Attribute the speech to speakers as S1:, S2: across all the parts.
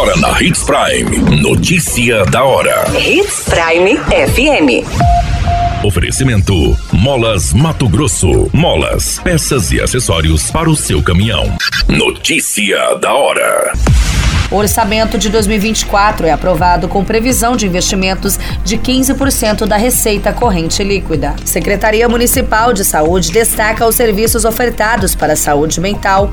S1: Agora na Hits Prime. Notícia da hora.
S2: Hits Prime FM.
S1: Oferecimento: Molas Mato Grosso. Molas, peças e acessórios para o seu caminhão. Notícia da hora.
S3: O orçamento de 2024 é aprovado com previsão de investimentos de 15% da receita corrente líquida. Secretaria Municipal de Saúde destaca os serviços ofertados para a saúde mental.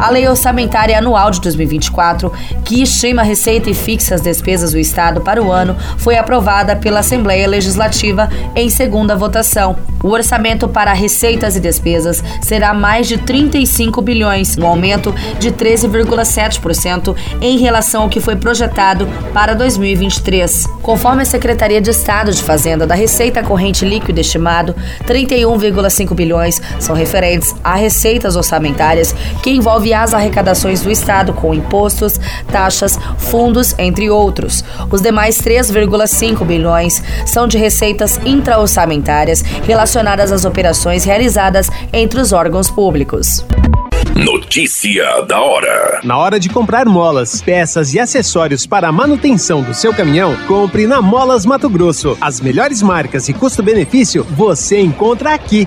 S3: A Lei Orçamentária Anual de 2024, que estima a receita e fixa as despesas do Estado para o ano, foi aprovada pela Assembleia Legislativa em segunda votação. O orçamento para receitas e despesas será mais de 35 bilhões, um aumento de 13,7% em relação ao que foi projetado para 2023. Conforme a Secretaria de Estado de Fazenda da Receita Corrente Líquida estimado, 31,5 bilhões são referentes a receitas orçamentárias que envolvem as arrecadações do Estado com impostos, taxas, fundos, entre outros. Os demais 3,5 bilhões são de receitas intraorçamentárias relacionadas às operações realizadas entre os órgãos públicos.
S1: Notícia da hora.
S4: Na hora de comprar molas, peças e acessórios para a manutenção do seu caminhão, compre na Molas Mato Grosso. As melhores marcas e custo-benefício você encontra aqui.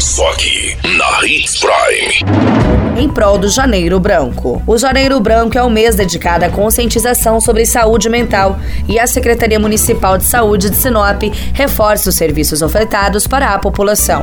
S1: Só aqui na Hits Prime
S3: em prol do Janeiro Branco. O Janeiro Branco é um mês dedicado à conscientização sobre saúde mental e a Secretaria Municipal de Saúde de Sinop reforça os serviços ofertados para a população.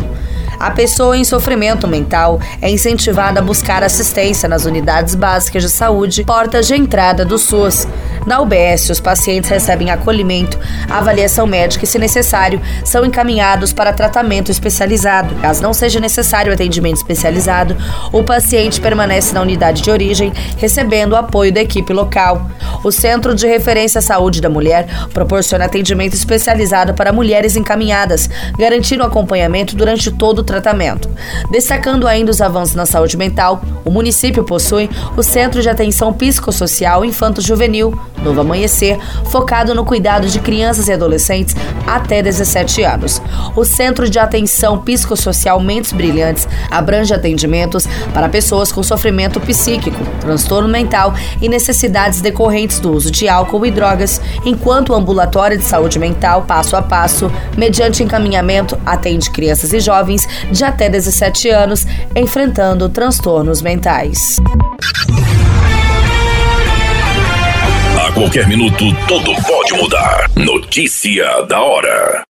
S3: A pessoa em sofrimento mental é incentivada a buscar assistência nas unidades básicas de saúde, portas de entrada do SUS. Na UBS, os pacientes recebem acolhimento, avaliação médica e, se necessário, são encaminhados para tratamento especializado. Caso não seja necessário atendimento especializado, o paciente permanece na unidade de origem, recebendo o apoio da equipe local. O Centro de Referência à Saúde da Mulher proporciona atendimento especializado para mulheres encaminhadas, garantindo acompanhamento durante todo o tratamento. Destacando ainda os avanços na saúde mental, o município possui o Centro de Atenção Psicossocial Infanto-Juvenil, Novo Amanhecer, focado no cuidado de crianças e adolescentes até 17 anos. O Centro de Atenção Psicossocial Mentes Brilhantes abrange atendimentos para pessoas com sofrimento psíquico, transtorno mental e necessidades decorrentes do uso de álcool e drogas, enquanto o ambulatório de saúde mental, passo a passo, mediante encaminhamento, atende crianças e jovens de até 17 anos enfrentando transtornos mentais.
S1: A qualquer minuto, tudo pode mudar. Notícia da hora.